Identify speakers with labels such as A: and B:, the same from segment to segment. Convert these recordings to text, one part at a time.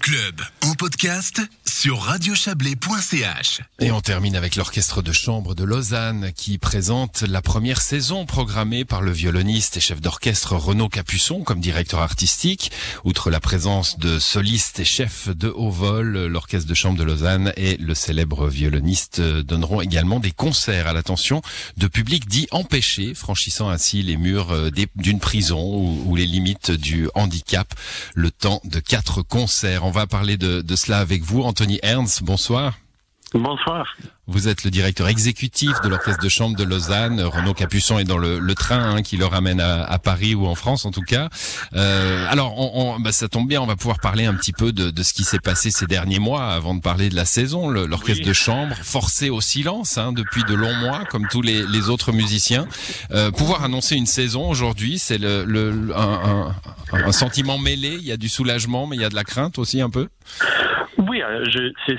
A: Club en podcast sur radiochablais.ch.
B: Et on termine avec l'orchestre de chambre de Lausanne qui présente la première saison programmée par le violoniste et chef d'orchestre Renaud Capuçon comme directeur artistique. Outre la présence de solistes et chefs de haut vol, l'orchestre de chambre de Lausanne et le célèbre violoniste donneront également des concerts à l'attention de publics dits empêchés, franchissant ainsi les murs d'une prison ou, les limites du handicap. Le temps de quatre concerts. On va parler de, de cela avec vous, Anthony Ernst. Bonsoir.
C: Bonsoir.
B: Vous êtes le directeur exécutif de l'orchestre de chambre de Lausanne. Renaud Capuçon est dans le, le train hein, qui le ramène à, à, Paris ou en France en tout cas. Euh, alors, on, on, bah, ça tombe bien, on va pouvoir parler un petit peu de, de ce qui s'est passé ces derniers mois avant de parler de la saison. L'orchestre de chambre forcé au silence hein, depuis de longs mois, comme tous les, les autres musiciens. Euh, pouvoir annoncer une saison aujourd'hui, c'est le, le un, un, un sentiment mêlé. Il y a du soulagement, mais il y a de la crainte aussi un peu.
C: Oui, euh,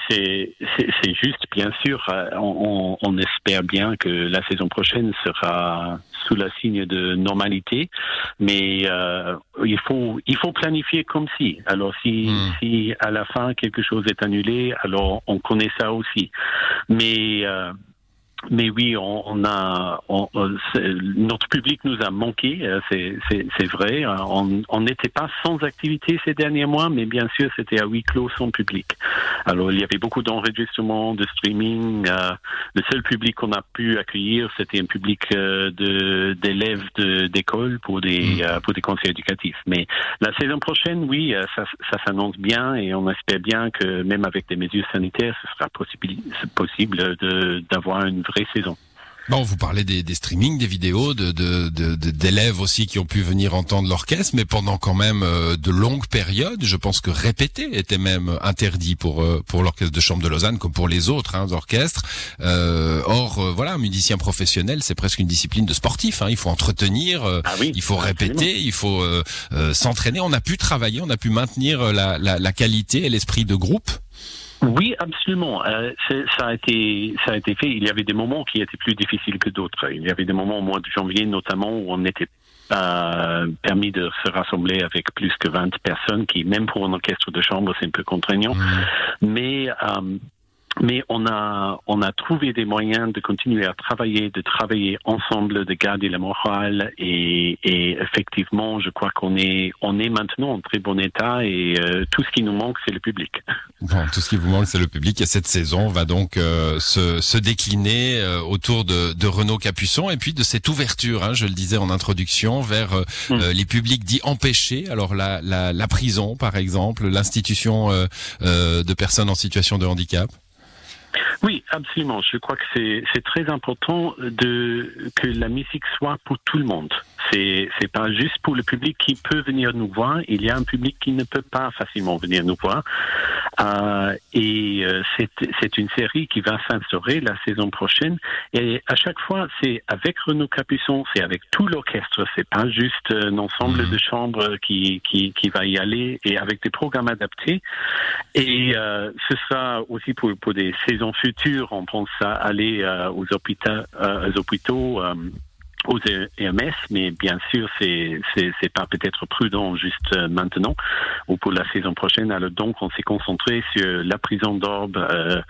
C: c'est juste, bien sûr. Euh, on, on, espère bien que la saison prochaine sera sous la signe de normalité, mais euh, il faut il faut planifier comme si. Alors si hmm. si à la fin quelque chose est annulé, alors on connaît ça aussi. Mais euh, mais oui, on, on a on, notre public nous a manqué, euh, c'est vrai. On n'était pas sans activité ces derniers mois, mais bien sûr c'était à huis clos sans public. Alors il y avait beaucoup d'enregistrements, de streaming. Euh, le seul public qu'on a pu accueillir, c'était un public euh, de d'élèves d'école pour des mm. pour des conseils éducatifs. Mais la saison prochaine, oui, ça, ça s'annonce bien et on espère bien que même avec des mesures sanitaires, ce sera possible possible d'avoir une vraie saison.
B: Bon, vous parlez des, des streamings, des vidéos, de, d'élèves de, aussi qui ont pu venir entendre l'orchestre, mais pendant quand même euh, de longues périodes, je pense que répéter était même interdit pour euh, pour l'orchestre de chambre de Lausanne comme pour les autres hein, orchestres. Euh, or, euh, voilà, musicien professionnel, c'est presque une discipline de sportif. Hein. Il faut entretenir,
C: ah
B: il faut répéter, il faut s'entraîner. On a pu travailler, on a pu maintenir la, la, la qualité et l'esprit de groupe.
C: Oui, absolument. Euh, ça a été ça a été fait. Il y avait des moments qui étaient plus difficiles que d'autres. Il y avait des moments au mois de janvier notamment où on n'était pas permis de se rassembler avec plus que 20 personnes, qui même pour un orchestre de chambre c'est un peu contraignant. Mmh. Mais euh, mais on a, on a trouvé des moyens de continuer à travailler, de travailler ensemble, de garder la morale et, et effectivement, je crois qu'on est, on est maintenant en très bon état et euh, tout ce qui nous manque, c'est le public.
B: Bon, tout ce qui vous manque, c'est le public et cette saison va donc euh, se, se, décliner euh, autour de, de, Renaud Capuçon et puis de cette ouverture, hein, je le disais en introduction, vers mm. les publics dits empêchés. Alors la, la, la prison, par exemple, l'institution de personnes en situation de handicap.
C: Absolument. Je crois que c'est très important de que la musique soit pour tout le monde. C'est c'est pas juste pour le public qui peut venir nous voir. Il y a un public qui ne peut pas facilement venir nous voir. Euh, et euh, c'est une série qui va s'instaurer la saison prochaine. Et à chaque fois, c'est avec Renaud Capuçon, c'est avec tout l'orchestre. C'est pas juste un ensemble mmh. de chambres qui, qui, qui va y aller et avec des programmes adaptés. Et euh, ce sera aussi pour, pour des saisons futures. On pense à aller euh, aux hôpitaux, euh, aux hôpitaux aux EMS, mais bien sûr, c'est c'est pas peut-être prudent juste euh, maintenant ou pour la saison prochaine. Alors donc, on s'est concentré sur la prison d'Orbe, euh,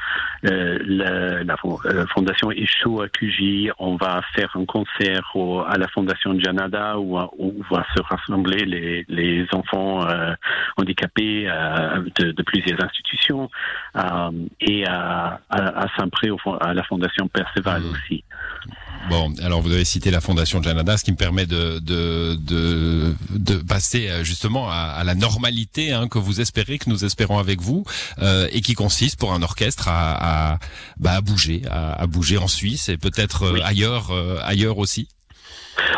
C: euh, la, la, euh, fondation Echo à QJ. On va faire un concert au, à la fondation Janada où, où va se rassembler les, les enfants euh, handicapés de, de, plusieurs institutions et à, à, à Saint-Pré à la fondation Perceval mmh. aussi.
B: Bon, alors vous avez cité la fondation Janada, ce qui me permet de de de, de passer euh, justement à, à la normalité hein, que vous espérez, que nous espérons avec vous, euh, et qui consiste pour un orchestre à à, bah, à bouger, à, à, bouger en Suisse et peut-être euh, ailleurs euh, ailleurs aussi.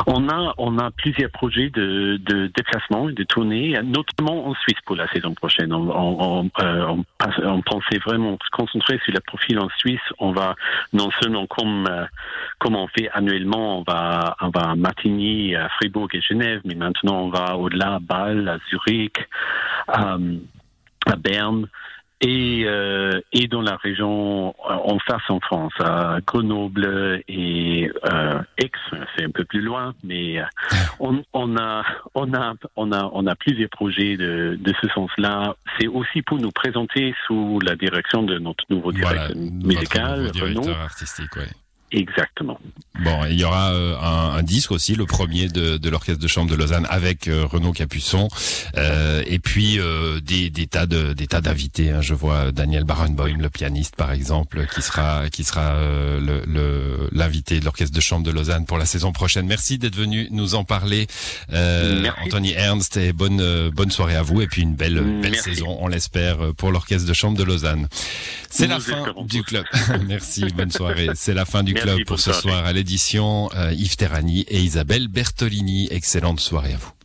C: On a, on a plusieurs projets de, de déplacement et de tournée, notamment en Suisse pour la saison prochaine. On, on, euh, pensait vraiment se concentrer sur le profil en Suisse. On va non seulement comme, euh, comme on fait annuellement, on va, on va à Matigny, à Fribourg et Genève, mais maintenant on va au-delà à Bâle, à Zurich, à Berne. Et, euh, et dans la région en face en France, à Grenoble et euh, Aix, c'est un peu plus loin, mais on, on, a, on, a, on, a, on a plusieurs projets de, de ce sens-là. C'est aussi pour nous présenter sous la direction de notre nouveau directeur musical,
B: nouveau directeur artistique, ouais.
C: Exactement.
B: Bon, il y aura euh, un, un, disque aussi, le premier de, de l'orchestre de chambre de Lausanne avec euh, Renaud Capuçon, euh, et puis euh, des, des, tas de des tas d'invités. Hein. Je vois Daniel Barenboim, le pianiste par exemple, qui sera qui sera le l'invité de l'orchestre de chambre de Lausanne pour la saison prochaine. Merci d'être venu nous en parler, Anthony Ernst, et bonne bonne soirée à vous, et puis une belle belle saison, on l'espère, pour l'orchestre de chambre de Lausanne. C'est la fin du club. Merci, bonne soirée. C'est la fin du club pour ce soir à l'édition. Euh, Yves Terrani et Isabelle Bertolini. Excellente soirée à vous.